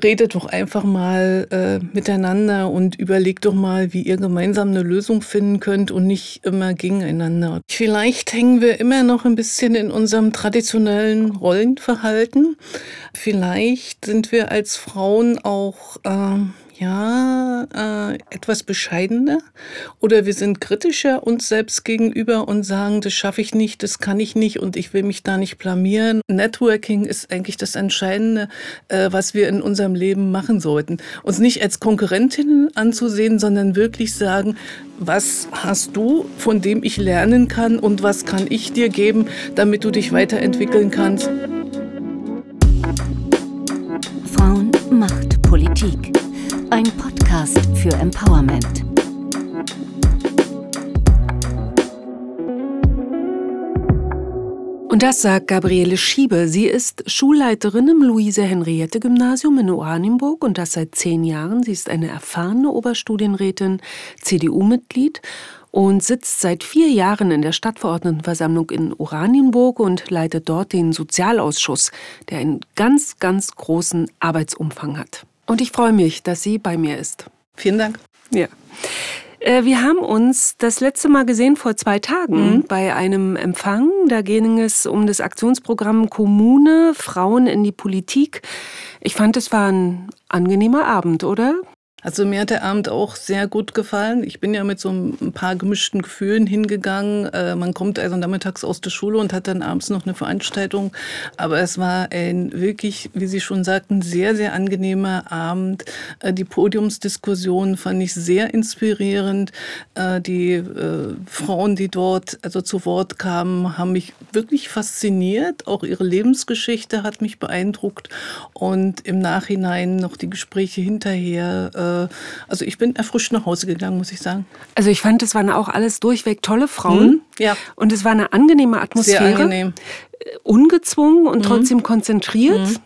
redet doch einfach mal äh, miteinander und überlegt doch mal, wie ihr gemeinsam eine Lösung finden könnt und nicht immer gegeneinander. Vielleicht hängen wir immer noch ein bisschen in unserem traditionellen Rollenverhalten. Vielleicht sind wir als Frauen auch äh, ja, äh, etwas bescheidener oder wir sind kritischer uns selbst gegenüber und sagen, das schaffe ich nicht, das kann ich nicht und ich will mich da nicht blamieren. Networking ist eigentlich das Entscheidende, äh, was wir in unserem Leben machen sollten. Uns nicht als Konkurrentinnen anzusehen, sondern wirklich sagen, was hast du, von dem ich lernen kann und was kann ich dir geben, damit du dich weiterentwickeln kannst. Frauen macht Politik. Ein Podcast für Empowerment. Und das sagt Gabriele Schiebe. Sie ist Schulleiterin im Luise-Henriette-Gymnasium in Oranienburg und das seit zehn Jahren. Sie ist eine erfahrene Oberstudienrätin, CDU-Mitglied und sitzt seit vier Jahren in der Stadtverordnetenversammlung in Oranienburg und leitet dort den Sozialausschuss, der einen ganz, ganz großen Arbeitsumfang hat. Und ich freue mich, dass sie bei mir ist. Vielen Dank. Ja. Äh, wir haben uns das letzte Mal gesehen vor zwei Tagen mhm. bei einem Empfang. Da ging es um das Aktionsprogramm Kommune, Frauen in die Politik. Ich fand, es war ein angenehmer Abend, oder? Also mir hat der Abend auch sehr gut gefallen. Ich bin ja mit so ein paar gemischten Gefühlen hingegangen. Äh, man kommt also nachmittags aus der Schule und hat dann abends noch eine Veranstaltung. Aber es war ein wirklich, wie Sie schon sagten, sehr, sehr angenehmer Abend. Äh, die Podiumsdiskussion fand ich sehr inspirierend. Äh, die Frauen, die dort also zu Wort kamen, haben mich wirklich fasziniert. Auch ihre Lebensgeschichte hat mich beeindruckt. Und im Nachhinein noch die Gespräche hinterher also ich bin erfrischt nach Hause gegangen, muss ich sagen. Also ich fand, es waren auch alles durchweg tolle Frauen. Mhm, ja. Und es war eine angenehme Atmosphäre. Sehr angenehm. Ungezwungen und mhm. trotzdem konzentriert. Mhm.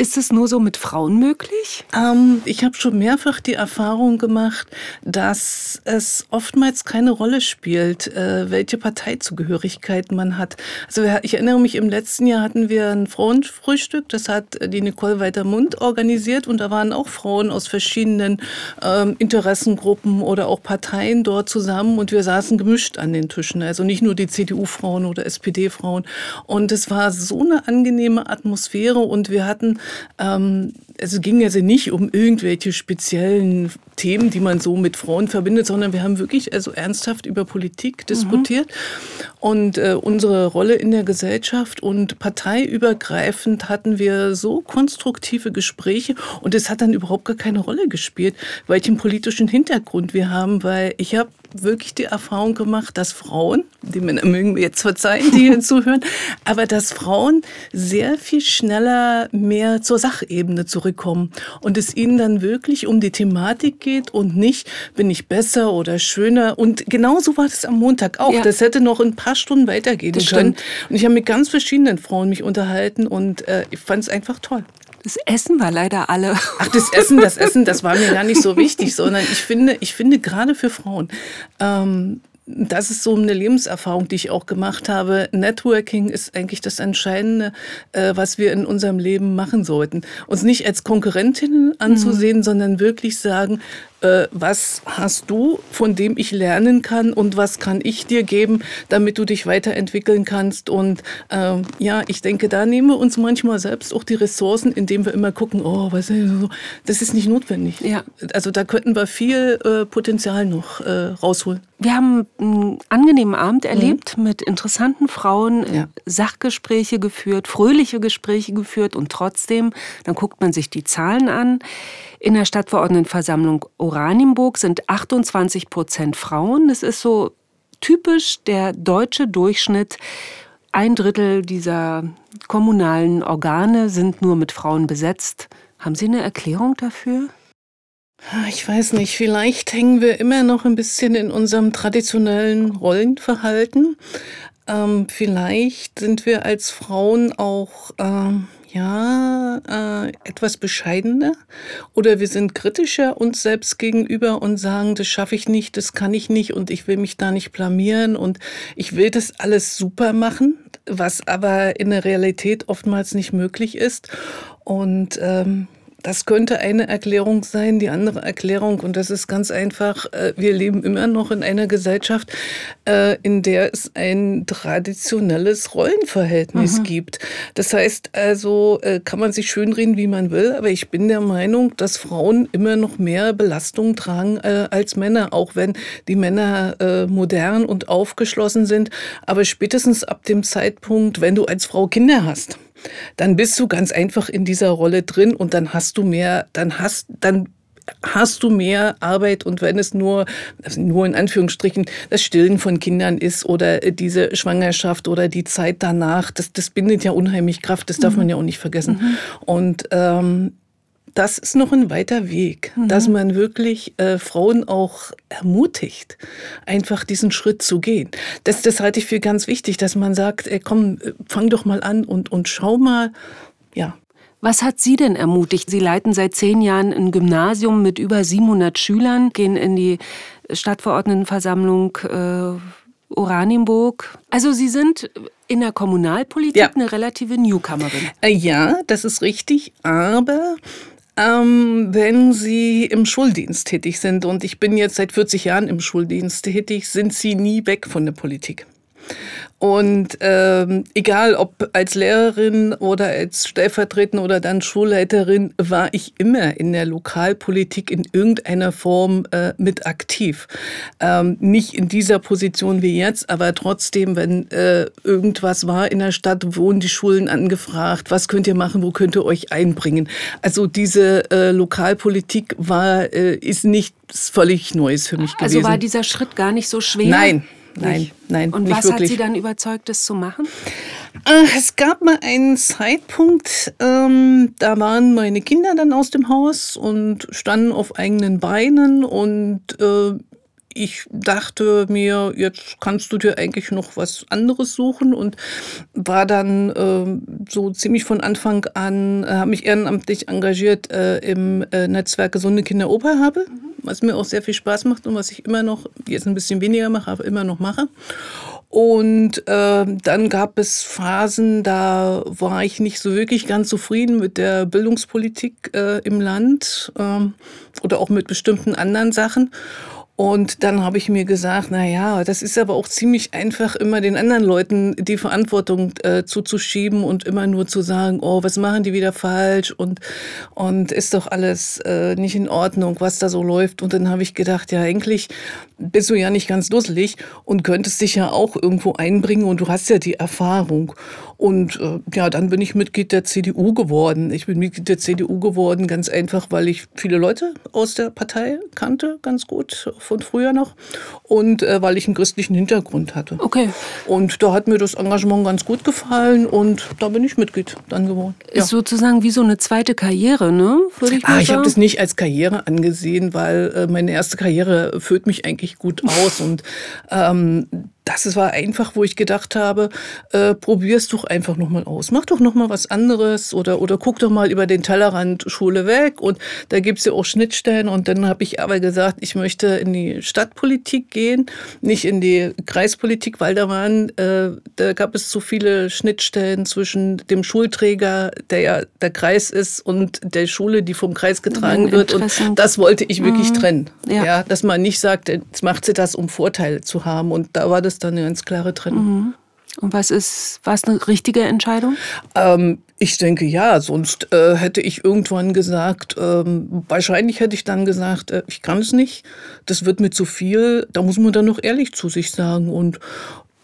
Ist es nur so mit Frauen möglich? Ähm, ich habe schon mehrfach die Erfahrung gemacht, dass es oftmals keine Rolle spielt, äh, welche Parteizugehörigkeit man hat. Also ich erinnere mich, im letzten Jahr hatten wir ein Frauenfrühstück, das hat die Nicole Weitermund organisiert und da waren auch Frauen aus verschiedenen ähm, Interessengruppen oder auch Parteien dort zusammen und wir saßen gemischt an den Tischen. Also nicht nur die CDU-Frauen oder SPD-Frauen. Und es war so eine angenehme Atmosphäre und wir hatten ähm, es ging also nicht um irgendwelche speziellen Themen, die man so mit Frauen verbindet, sondern wir haben wirklich also ernsthaft über Politik diskutiert mhm. und äh, unsere Rolle in der Gesellschaft und parteiübergreifend hatten wir so konstruktive Gespräche und es hat dann überhaupt gar keine Rolle gespielt, welchen politischen Hintergrund wir haben, weil ich habe wirklich die Erfahrung gemacht, dass Frauen, die Männer mögen mir jetzt verzeihen, die hier zuhören, aber dass Frauen sehr viel schneller mehr zur Sachebene zurückkommen und es ihnen dann wirklich um die Thematik geht und nicht, bin ich besser oder schöner. Und genauso war das am Montag auch. Ja. Das hätte noch ein paar Stunden weitergehen das können. Stimmt. Und ich habe mit ganz verschiedenen Frauen mich unterhalten und äh, ich fand es einfach toll. Das Essen war leider alle. Ach, das Essen, das Essen, das war mir gar nicht so wichtig, sondern ich finde, ich finde gerade für Frauen, ähm, das ist so eine Lebenserfahrung, die ich auch gemacht habe. Networking ist eigentlich das Entscheidende, äh, was wir in unserem Leben machen sollten. Uns nicht als Konkurrentinnen anzusehen, mhm. sondern wirklich sagen, äh, was hast du, von dem ich lernen kann und was kann ich dir geben, damit du dich weiterentwickeln kannst. Und äh, ja, ich denke, da nehmen wir uns manchmal selbst auch die Ressourcen, indem wir immer gucken, oh, was ist so. Das ist nicht notwendig. Ja. Also da könnten wir viel äh, Potenzial noch äh, rausholen. Wir haben einen angenehmen Abend erlebt mhm. mit interessanten Frauen, ja. Sachgespräche geführt, fröhliche Gespräche geführt und trotzdem, dann guckt man sich die Zahlen an. In der Stadtverordnetenversammlung Oranienburg sind 28 Prozent Frauen. Das ist so typisch der deutsche Durchschnitt. Ein Drittel dieser kommunalen Organe sind nur mit Frauen besetzt. Haben Sie eine Erklärung dafür? Ich weiß nicht, vielleicht hängen wir immer noch ein bisschen in unserem traditionellen Rollenverhalten. Ähm, vielleicht sind wir als Frauen auch ähm, ja, äh, etwas bescheidener oder wir sind kritischer uns selbst gegenüber und sagen, das schaffe ich nicht, das kann ich nicht und ich will mich da nicht blamieren und ich will das alles super machen, was aber in der Realität oftmals nicht möglich ist. Und ähm, das könnte eine Erklärung sein. Die andere Erklärung, und das ist ganz einfach, äh, wir leben immer noch in einer Gesellschaft, äh, in der es ein traditionelles Rollenverhältnis mhm. gibt. Das heißt also, äh, kann man sich schönreden, wie man will, aber ich bin der Meinung, dass Frauen immer noch mehr Belastung tragen als Männer, auch wenn die Männer modern und aufgeschlossen sind. Aber spätestens ab dem Zeitpunkt, wenn du als Frau Kinder hast, dann bist du ganz einfach in dieser Rolle drin und dann hast du mehr, dann hast, dann hast du mehr Arbeit und wenn es nur, also nur in Anführungsstrichen, das Stillen von Kindern ist oder diese Schwangerschaft oder die Zeit danach, das, das bindet ja unheimlich Kraft, das darf mhm. man ja auch nicht vergessen. Mhm. Und ähm, das ist noch ein weiter Weg, mhm. dass man wirklich äh, Frauen auch ermutigt, einfach diesen Schritt zu gehen. Das, das halte ich für ganz wichtig, dass man sagt, ey, komm, fang doch mal an und, und schau mal, ja. Was hat Sie denn ermutigt? Sie leiten seit zehn Jahren ein Gymnasium mit über 700 Schülern, gehen in die Stadtverordnetenversammlung äh, Oranienburg. Also Sie sind in der Kommunalpolitik ja. eine relative Newcomerin. Äh, ja, das ist richtig, aber ähm, wenn Sie im Schuldienst tätig sind, und ich bin jetzt seit 40 Jahren im Schuldienst tätig, sind Sie nie weg von der Politik. Und ähm, egal ob als Lehrerin oder als Stellvertretende oder dann Schulleiterin, war ich immer in der Lokalpolitik in irgendeiner Form äh, mit aktiv. Ähm, nicht in dieser Position wie jetzt, aber trotzdem, wenn äh, irgendwas war in der Stadt, wurden die Schulen angefragt, was könnt ihr machen, wo könnt ihr euch einbringen. Also diese äh, Lokalpolitik war, äh, ist nichts völlig Neues für mich gewesen. Also war dieser Schritt gar nicht so schwer? Nein. Nein, nein. Und was wirklich. hat Sie dann überzeugt, das zu machen? Äh, es gab mal einen Zeitpunkt, ähm, da waren meine Kinder dann aus dem Haus und standen auf eigenen Beinen und äh, ich dachte mir, jetzt kannst du dir eigentlich noch was anderes suchen und war dann äh, so ziemlich von Anfang an, äh, habe mich ehrenamtlich engagiert äh, im äh, Netzwerk Gesunde Kinder Oper habe, was mir auch sehr viel Spaß macht und was ich immer noch, jetzt ein bisschen weniger mache, aber immer noch mache. Und äh, dann gab es Phasen, da war ich nicht so wirklich ganz zufrieden mit der Bildungspolitik äh, im Land ähm, oder auch mit bestimmten anderen Sachen. Und dann habe ich mir gesagt, na ja, das ist aber auch ziemlich einfach, immer den anderen Leuten die Verantwortung äh, zuzuschieben und immer nur zu sagen, oh, was machen die wieder falsch und, und ist doch alles äh, nicht in Ordnung, was da so läuft. Und dann habe ich gedacht, ja, eigentlich bist du ja nicht ganz dusselig und könntest dich ja auch irgendwo einbringen und du hast ja die Erfahrung. Und äh, ja, dann bin ich Mitglied der CDU geworden. Ich bin Mitglied der CDU geworden, ganz einfach, weil ich viele Leute aus der Partei kannte, ganz gut von früher noch. Und äh, weil ich einen christlichen Hintergrund hatte. Okay. Und da hat mir das Engagement ganz gut gefallen und da bin ich Mitglied dann geworden. Ja. Ist sozusagen wie so eine zweite Karriere, ne? Würde ich ah, ich habe das nicht als Karriere angesehen, weil äh, meine erste Karriere führt mich eigentlich gut aus und ähm, das war einfach, wo ich gedacht habe, äh, probier's doch einfach nochmal aus. Mach doch nochmal was anderes oder, oder guck doch mal über den Tellerrand Schule weg. Und da gibt's ja auch Schnittstellen. Und dann habe ich aber gesagt, ich möchte in die Stadtpolitik gehen, nicht in die Kreispolitik, weil da waren, äh, da gab es zu viele Schnittstellen zwischen dem Schulträger, der ja der Kreis ist, und der Schule, die vom Kreis getragen wird. Und das wollte ich wirklich mhm. trennen. Ja. ja. dass man nicht sagt, jetzt macht sie das, um Vorteile zu haben. Und da war das dann eine ganz klare Trennung. Mhm. Und was ist, war es eine richtige Entscheidung? Ähm, ich denke ja, sonst äh, hätte ich irgendwann gesagt, ähm, wahrscheinlich hätte ich dann gesagt, äh, ich kann es nicht, das wird mir zu viel, da muss man dann noch ehrlich zu sich sagen. Und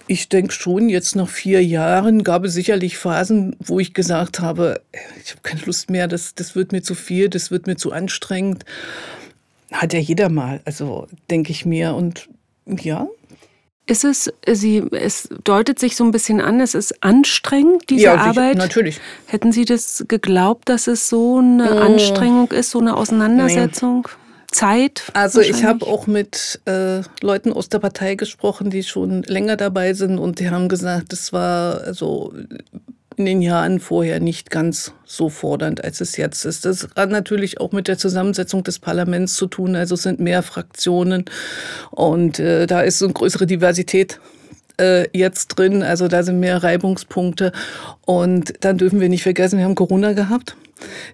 ich denke schon, jetzt nach vier Jahren gab es sicherlich Phasen, wo ich gesagt habe, ich habe keine Lust mehr, das, das wird mir zu viel, das wird mir zu anstrengend. Hat ja jeder mal, also denke ich mir. Und ja, ist es, Sie, es deutet sich so ein bisschen an, es ist anstrengend, diese ja, Arbeit. Natürlich. Hätten Sie das geglaubt, dass es so eine oh. Anstrengung ist, so eine Auseinandersetzung? Nee. Zeit? Also ich habe auch mit äh, Leuten aus der Partei gesprochen, die schon länger dabei sind und die haben gesagt, es war also in den Jahren vorher nicht ganz so fordernd, als es jetzt ist. Das hat natürlich auch mit der Zusammensetzung des Parlaments zu tun. Also es sind mehr Fraktionen und äh, da ist so eine größere Diversität äh, jetzt drin. Also da sind mehr Reibungspunkte. Und dann dürfen wir nicht vergessen, wir haben Corona gehabt.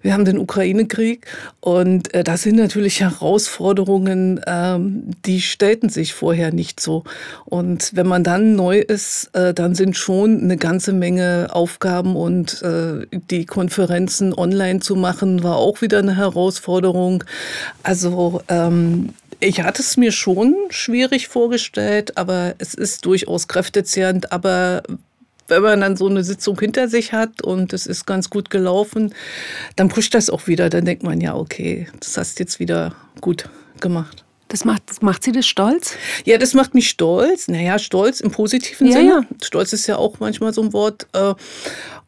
Wir haben den Ukraine-Krieg und äh, das sind natürlich Herausforderungen, ähm, die stellten sich vorher nicht so. Und wenn man dann neu ist, äh, dann sind schon eine ganze Menge Aufgaben und äh, die Konferenzen online zu machen, war auch wieder eine Herausforderung. Also ähm, ich hatte es mir schon schwierig vorgestellt, aber es ist durchaus kräftezehrend. Aber wenn man dann so eine Sitzung hinter sich hat und es ist ganz gut gelaufen, dann pusht das auch wieder. Dann denkt man, ja, okay, das hast jetzt wieder gut gemacht. Das macht, das macht Sie das stolz? Ja, das macht mich stolz. Naja, stolz im positiven ja, Sinne. Ja. Stolz ist ja auch manchmal so ein Wort. Äh,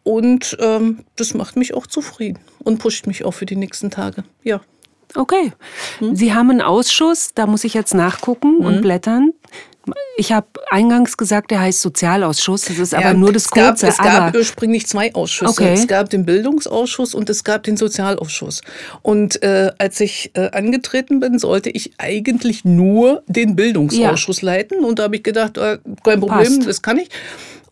und ähm, das macht mich auch zufrieden und pusht mich auch für die nächsten Tage. Ja. Okay. Hm? Sie haben einen Ausschuss, da muss ich jetzt nachgucken hm. und blättern. Ich habe eingangs gesagt, der heißt Sozialausschuss. Das ist aber nur das Kurze. Es gab, es gab ursprünglich zwei Ausschüsse. Okay. Es gab den Bildungsausschuss und es gab den Sozialausschuss. Und äh, als ich äh, angetreten bin, sollte ich eigentlich nur den Bildungsausschuss ja. leiten. Und da habe ich gedacht, äh, kein Problem, Passt. das kann ich.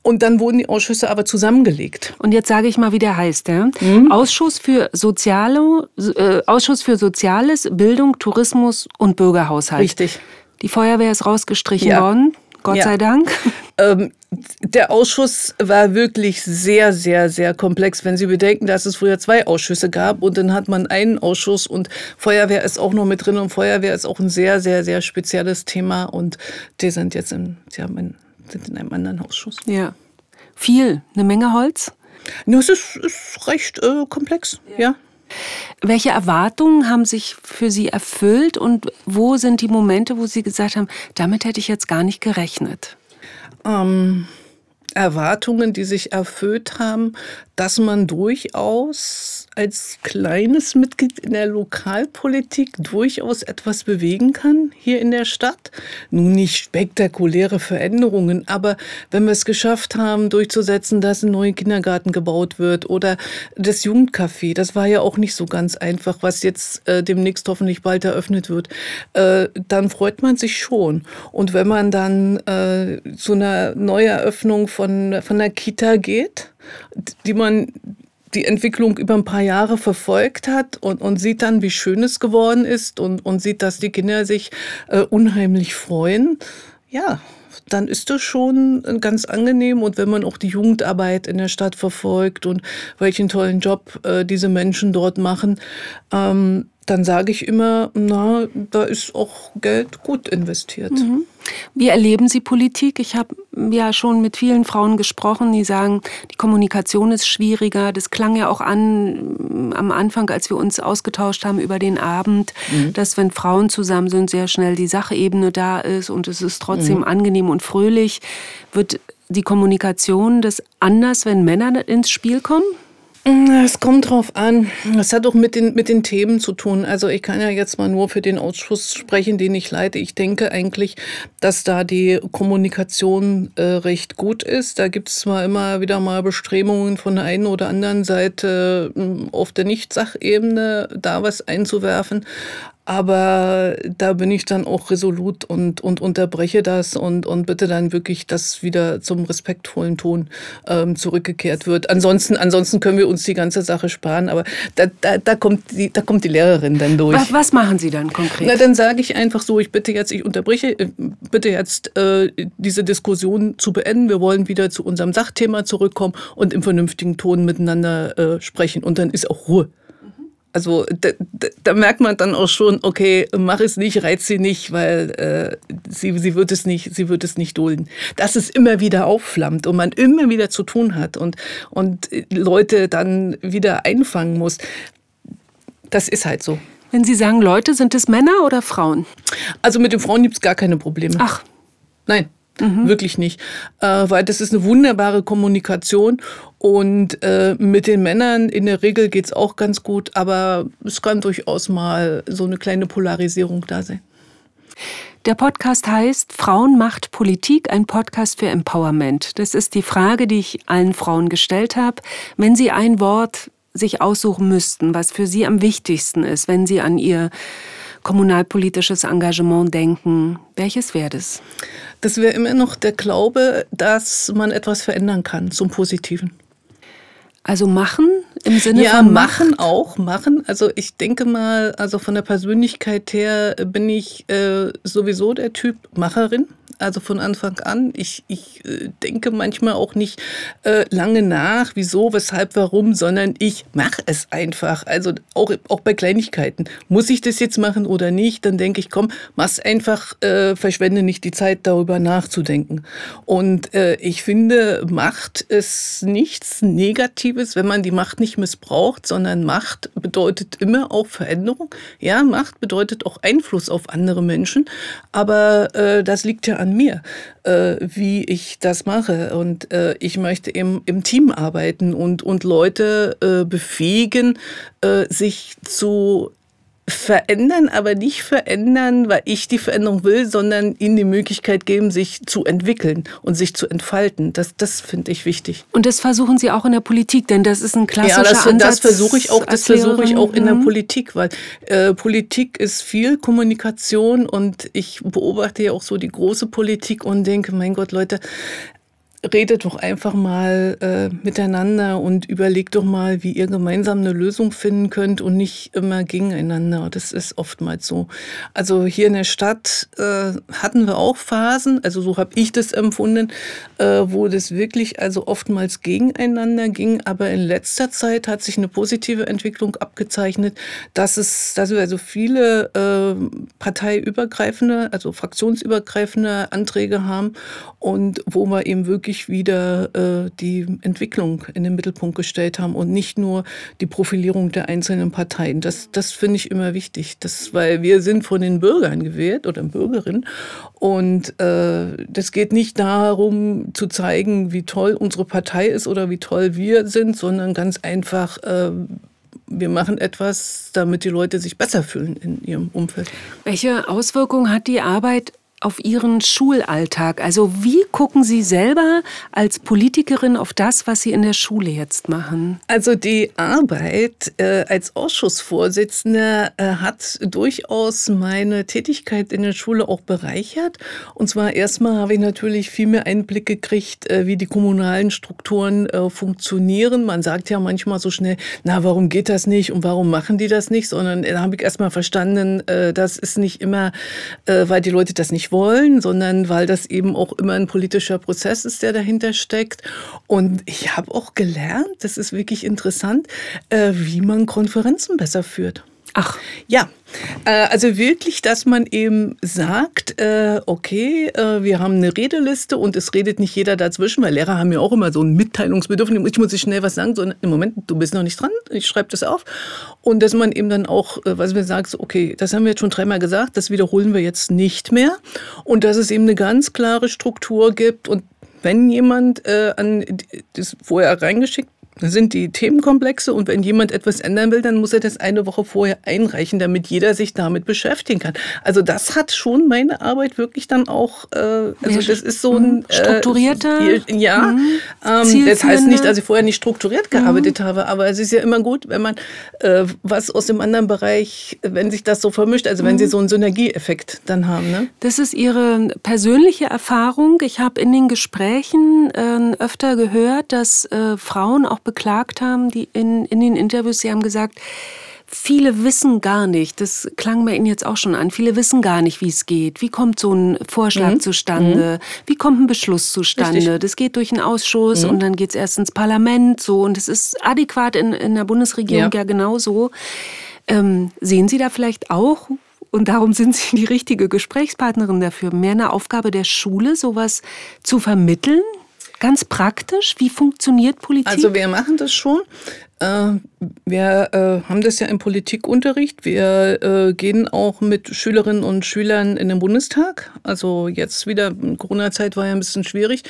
Und dann wurden die Ausschüsse aber zusammengelegt. Und jetzt sage ich mal, wie der heißt. Ja? Mhm. Ausschuss, für Soziale, äh, Ausschuss für Soziales, Bildung, Tourismus und Bürgerhaushalt. Richtig. Die Feuerwehr ist rausgestrichen ja. worden. Gott ja. sei Dank. Ähm, der Ausschuss war wirklich sehr, sehr, sehr komplex, wenn Sie bedenken, dass es früher zwei Ausschüsse gab und dann hat man einen Ausschuss und Feuerwehr ist auch noch mit drin und Feuerwehr ist auch ein sehr, sehr, sehr spezielles Thema und die sind jetzt in, Sie haben in sind in einem anderen Ausschuss. Ja. Viel, eine Menge Holz? Ja, es ist, ist recht äh, komplex, ja. ja. Welche Erwartungen haben sich für Sie erfüllt und wo sind die Momente, wo Sie gesagt haben, damit hätte ich jetzt gar nicht gerechnet? Ähm, Erwartungen, die sich erfüllt haben, dass man durchaus als kleines Mitglied in der Lokalpolitik durchaus etwas bewegen kann hier in der Stadt. Nun nicht spektakuläre Veränderungen, aber wenn wir es geschafft haben, durchzusetzen, dass ein neuer Kindergarten gebaut wird oder das Jugendcafé, das war ja auch nicht so ganz einfach, was jetzt äh, demnächst hoffentlich bald eröffnet wird, äh, dann freut man sich schon. Und wenn man dann äh, zu einer Neueröffnung von, von der Kita geht, die man die Entwicklung über ein paar Jahre verfolgt hat und, und sieht dann, wie schön es geworden ist und, und sieht, dass die Kinder sich äh, unheimlich freuen. Ja, dann ist das schon ganz angenehm. Und wenn man auch die Jugendarbeit in der Stadt verfolgt und welchen tollen Job äh, diese Menschen dort machen, ähm, dann sage ich immer, na, da ist auch Geld gut investiert. Mhm. Wie erleben Sie Politik? Ich habe ja schon mit vielen Frauen gesprochen, die sagen, die Kommunikation ist schwieriger. Das klang ja auch an mm, am Anfang, als wir uns ausgetauscht haben über den Abend, mhm. dass wenn Frauen zusammen sind, sehr schnell die Sachebene da ist und es ist trotzdem mhm. angenehm und fröhlich. Wird die Kommunikation das anders, wenn Männer ins Spiel kommen? Es kommt drauf an. Es hat auch mit den, mit den Themen zu tun. Also ich kann ja jetzt mal nur für den Ausschuss sprechen, den ich leite. Ich denke eigentlich, dass da die Kommunikation äh, recht gut ist. Da gibt es zwar immer wieder mal Bestrebungen von der einen oder anderen Seite auf der Nicht-Sachebene da was einzuwerfen, aber da bin ich dann auch resolut und, und unterbreche das und, und bitte dann wirklich, dass wieder zum respektvollen Ton ähm, zurückgekehrt wird. Ansonsten, ansonsten können wir uns die ganze Sache sparen, aber da, da, da, kommt, die, da kommt die Lehrerin dann durch. Was, was machen Sie dann konkret? Na, dann sage ich einfach so, ich bitte jetzt, ich unterbreche, äh, bitte jetzt äh, diese Diskussion zu beenden. Wir wollen wieder zu unserem Sachthema zurückkommen und im vernünftigen Ton miteinander äh, sprechen. Und dann ist auch Ruhe. Also da, da, da, merkt man dann auch schon, okay, mach es nicht, reiz sie nicht, weil äh, sie, sie, wird es nicht, sie wird es nicht dulden. Dass es immer wieder aufflammt und man immer wieder zu tun hat und, und Leute dann wieder einfangen muss, das ist halt so. Wenn Sie sagen Leute, sind es Männer oder Frauen? Also mit den Frauen gibt es gar keine Probleme. Ach. Nein. Mhm. Wirklich nicht. Äh, weil das ist eine wunderbare Kommunikation und äh, mit den Männern in der Regel geht es auch ganz gut, aber es kann durchaus mal so eine kleine Polarisierung da sein. Der Podcast heißt Frauen macht Politik, ein Podcast für Empowerment. Das ist die Frage, die ich allen Frauen gestellt habe. Wenn Sie ein Wort sich aussuchen müssten, was für Sie am wichtigsten ist, wenn Sie an Ihr kommunalpolitisches Engagement denken, welches wäre das? Das wäre immer noch der Glaube, dass man etwas verändern kann zum Positiven. Also machen im Sinne ja, von machen Macht? auch, machen. Also ich denke mal, also von der Persönlichkeit her bin ich äh, sowieso der Typ Macherin. Also von Anfang an. Ich, ich äh, denke manchmal auch nicht äh, lange nach, wieso, weshalb, warum, sondern ich mache es einfach. Also auch, auch bei Kleinigkeiten. Muss ich das jetzt machen oder nicht? Dann denke ich, komm, mach's einfach, äh, verschwende nicht die Zeit, darüber nachzudenken. Und äh, ich finde, Macht ist nichts Negatives, wenn man die Macht nicht missbraucht, sondern Macht bedeutet immer auch Veränderung. Ja, Macht bedeutet auch Einfluss auf andere Menschen. Aber äh, das liegt ja an mir, äh, wie ich das mache. Und äh, ich möchte im, im Team arbeiten und, und Leute äh, befähigen, äh, sich zu verändern, aber nicht verändern, weil ich die Veränderung will, sondern ihnen die Möglichkeit geben, sich zu entwickeln und sich zu entfalten. Das, das finde ich wichtig. Und das versuchen Sie auch in der Politik, denn das ist ein klassischer ja, das, Ansatz. Das versuche ich auch. Das versuche ich auch in der. Politik, weil äh, Politik ist viel Kommunikation und ich beobachte ja auch so die große Politik und denke, mein Gott, Leute, redet doch einfach mal äh, miteinander und überlegt doch mal, wie ihr gemeinsam eine Lösung finden könnt und nicht immer gegeneinander. Das ist oftmals so. Also hier in der Stadt äh, hatten wir auch Phasen, also so habe ich das empfunden, äh, wo das wirklich also oftmals gegeneinander ging. Aber in letzter Zeit hat sich eine positive Entwicklung abgezeichnet, dass es, dass wir also viele äh, parteiübergreifende, also fraktionsübergreifende Anträge haben und wo wir eben wirklich wieder äh, die Entwicklung in den Mittelpunkt gestellt haben und nicht nur die Profilierung der einzelnen Parteien. Das, das finde ich immer wichtig, das, weil wir sind von den Bürgern gewählt oder Bürgerinnen und äh, das geht nicht darum zu zeigen, wie toll unsere Partei ist oder wie toll wir sind, sondern ganz einfach, äh, wir machen etwas, damit die Leute sich besser fühlen in ihrem Umfeld. Welche Auswirkungen hat die Arbeit auf Ihren Schulalltag? Also wie gucken Sie selber als Politikerin auf das, was Sie in der Schule jetzt machen? Also die Arbeit äh, als Ausschussvorsitzende äh, hat durchaus meine Tätigkeit in der Schule auch bereichert. Und zwar erstmal habe ich natürlich viel mehr Einblick gekriegt, äh, wie die kommunalen Strukturen äh, funktionieren. Man sagt ja manchmal so schnell, na, warum geht das nicht und warum machen die das nicht? Sondern da habe ich erstmal verstanden, äh, das ist nicht immer, äh, weil die Leute das nicht wollen, sondern weil das eben auch immer ein politischer Prozess ist, der dahinter steckt. Und ich habe auch gelernt, das ist wirklich interessant, äh, wie man Konferenzen besser führt. Ach. Ja, äh, also wirklich, dass man eben sagt, äh, okay, äh, wir haben eine Redeliste und es redet nicht jeder dazwischen, weil Lehrer haben ja auch immer so ein Mitteilungsbedürfnis, ich muss schnell was sagen, sondern im Moment, du bist noch nicht dran, ich schreibe das auf. Und dass man eben dann auch, was wir so, okay, das haben wir jetzt schon dreimal gesagt, das wiederholen wir jetzt nicht mehr. Und dass es eben eine ganz klare Struktur gibt und wenn jemand äh, an das vorher reingeschickt sind die Themenkomplexe und wenn jemand etwas ändern will, dann muss er das eine Woche vorher einreichen, damit jeder sich damit beschäftigen kann. Also das hat schon meine Arbeit wirklich dann auch, äh, also das ist so ein äh, strukturierter, ja. Mhm. Ähm, das heißt nicht, dass ich vorher nicht strukturiert gearbeitet mhm. habe, aber es ist ja immer gut, wenn man äh, was aus dem anderen Bereich, wenn sich das so vermischt, also wenn mhm. Sie so einen Synergieeffekt dann haben. Ne? Das ist Ihre persönliche Erfahrung. Ich habe in den Gesprächen äh, öfter gehört, dass äh, Frauen auch beklagt haben, die in, in den Interviews, sie haben gesagt, viele wissen gar nicht, das klang bei Ihnen jetzt auch schon an, viele wissen gar nicht, wie es geht. Wie kommt so ein Vorschlag mhm. zustande? Mhm. Wie kommt ein Beschluss zustande? Richtig. Das geht durch einen Ausschuss mhm. und dann geht es erst ins Parlament so und es ist adäquat in, in der Bundesregierung ja, ja genauso. Ähm, sehen Sie da vielleicht auch und darum sind Sie die richtige Gesprächspartnerin dafür. Mehr eine Aufgabe der Schule, sowas zu vermitteln? Ganz praktisch, wie funktioniert Politik? Also wir machen das schon. Wir äh, haben das ja im Politikunterricht. Wir äh, gehen auch mit Schülerinnen und Schülern in den Bundestag. Also jetzt wieder, Corona-Zeit war ja ein bisschen schwierig.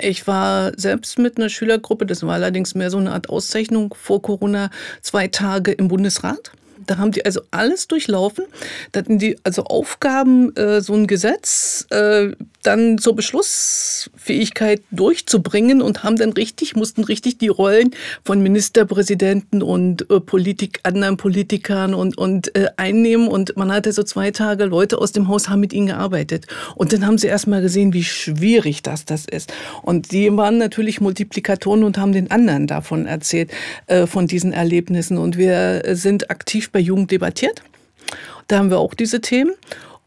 Ich war selbst mit einer Schülergruppe, das war allerdings mehr so eine Art Auszeichnung vor Corona, zwei Tage im Bundesrat. Da haben die also alles durchlaufen. Da hatten die also Aufgaben, äh, so ein Gesetz äh, dann zur Beschlussfähigkeit durchzubringen und haben dann richtig, mussten richtig die Rollen von Ministerpräsidenten und äh, Politik, anderen Politikern und, und äh, einnehmen. Und man hatte so zwei Tage Leute aus dem Haus haben mit ihnen gearbeitet. Und dann haben sie erst mal gesehen, wie schwierig das, das ist. Und die waren natürlich Multiplikatoren und haben den anderen davon erzählt, äh, von diesen Erlebnissen. Und wir sind aktiv bei Jugend debattiert. Da haben wir auch diese Themen.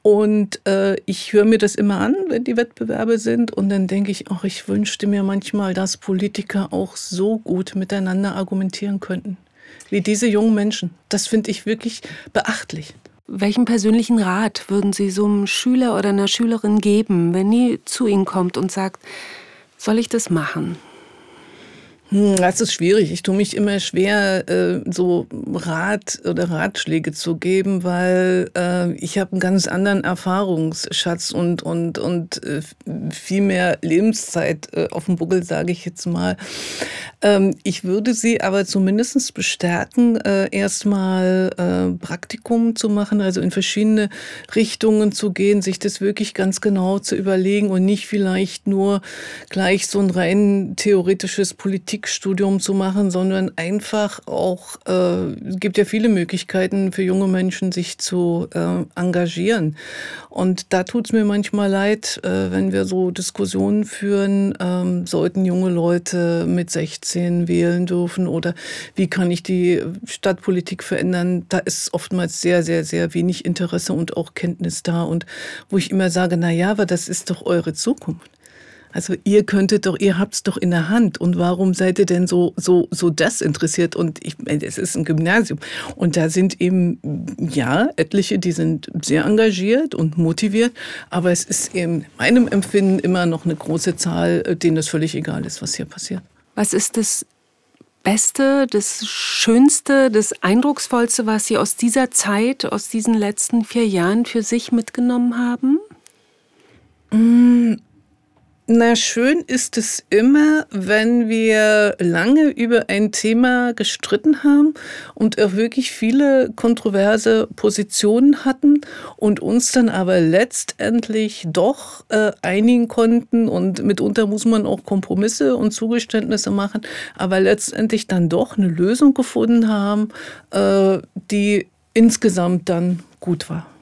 Und äh, ich höre mir das immer an, wenn die Wettbewerbe sind. Und dann denke ich, ach, ich wünschte mir manchmal, dass Politiker auch so gut miteinander argumentieren könnten. Wie diese jungen Menschen. Das finde ich wirklich beachtlich. Welchen persönlichen Rat würden Sie so einem Schüler oder einer Schülerin geben, wenn die zu Ihnen kommt und sagt, soll ich das machen? Hm, das ist schwierig. Ich tue mich immer schwer, äh, so Rat oder Ratschläge zu geben, weil äh, ich habe einen ganz anderen Erfahrungsschatz und, und, und äh, viel mehr Lebenszeit auf dem Buckel, sage ich jetzt mal. Ähm, ich würde sie aber zumindest bestärken, erstmal Praktikum zu machen, also in verschiedene Richtungen zu gehen, sich das wirklich ganz genau zu überlegen und nicht vielleicht nur gleich so ein rein theoretisches Politik Musikstudium zu machen, sondern einfach auch, äh, es gibt ja viele Möglichkeiten für junge Menschen, sich zu äh, engagieren. Und da tut es mir manchmal leid, äh, wenn wir so Diskussionen führen, ähm, sollten junge Leute mit 16 wählen dürfen oder wie kann ich die Stadtpolitik verändern? Da ist oftmals sehr, sehr, sehr wenig Interesse und auch Kenntnis da. Und wo ich immer sage, na ja, aber das ist doch eure Zukunft. Also ihr könntet doch, ihr habt's doch in der Hand. Und warum seid ihr denn so, so, so desinteressiert? Und ich meine, es ist ein Gymnasium. Und da sind eben, ja, etliche, die sind sehr engagiert und motiviert. Aber es ist in meinem Empfinden immer noch eine große Zahl, denen es völlig egal ist, was hier passiert. Was ist das Beste, das Schönste, das Eindrucksvollste, was Sie aus dieser Zeit, aus diesen letzten vier Jahren für sich mitgenommen haben? Mmh na, schön ist es immer, wenn wir lange über ein Thema gestritten haben und auch wirklich viele kontroverse Positionen hatten und uns dann aber letztendlich doch äh, einigen konnten und mitunter muss man auch Kompromisse und Zugeständnisse machen, aber letztendlich dann doch eine Lösung gefunden haben, äh, die insgesamt dann gut war.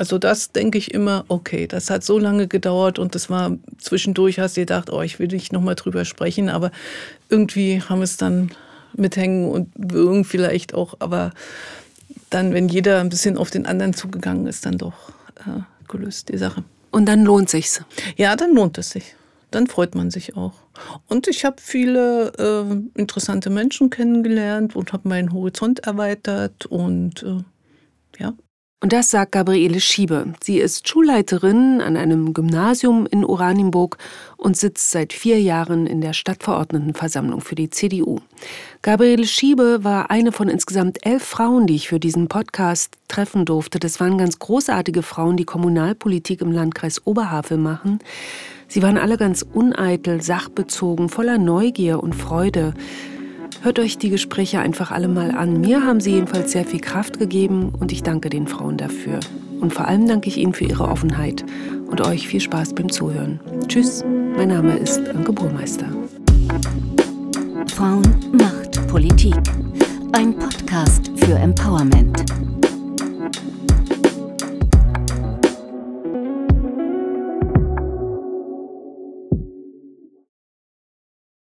Also das denke ich immer, okay, das hat so lange gedauert und das war zwischendurch, hast du gedacht, oh, ich will nicht nochmal drüber sprechen, aber irgendwie haben wir es dann mithängen und würgen vielleicht auch, aber dann, wenn jeder ein bisschen auf den anderen zugegangen ist, dann doch äh, gelöst, die Sache. Und dann lohnt sich's. Ja, dann lohnt es sich. Dann freut man sich auch. Und ich habe viele äh, interessante Menschen kennengelernt und habe meinen Horizont erweitert und äh, ja. Und das sagt Gabriele Schiebe. Sie ist Schulleiterin an einem Gymnasium in Oranienburg und sitzt seit vier Jahren in der Stadtverordnetenversammlung für die CDU. Gabriele Schiebe war eine von insgesamt elf Frauen, die ich für diesen Podcast treffen durfte. Das waren ganz großartige Frauen, die Kommunalpolitik im Landkreis Oberhavel machen. Sie waren alle ganz uneitel, sachbezogen, voller Neugier und Freude. Hört euch die Gespräche einfach alle mal an. Mir haben sie jedenfalls sehr viel Kraft gegeben und ich danke den Frauen dafür. Und vor allem danke ich Ihnen für Ihre Offenheit und euch viel Spaß beim Zuhören. Tschüss, mein Name ist Anke Burmeister. Frauen macht Politik. Ein Podcast für Empowerment.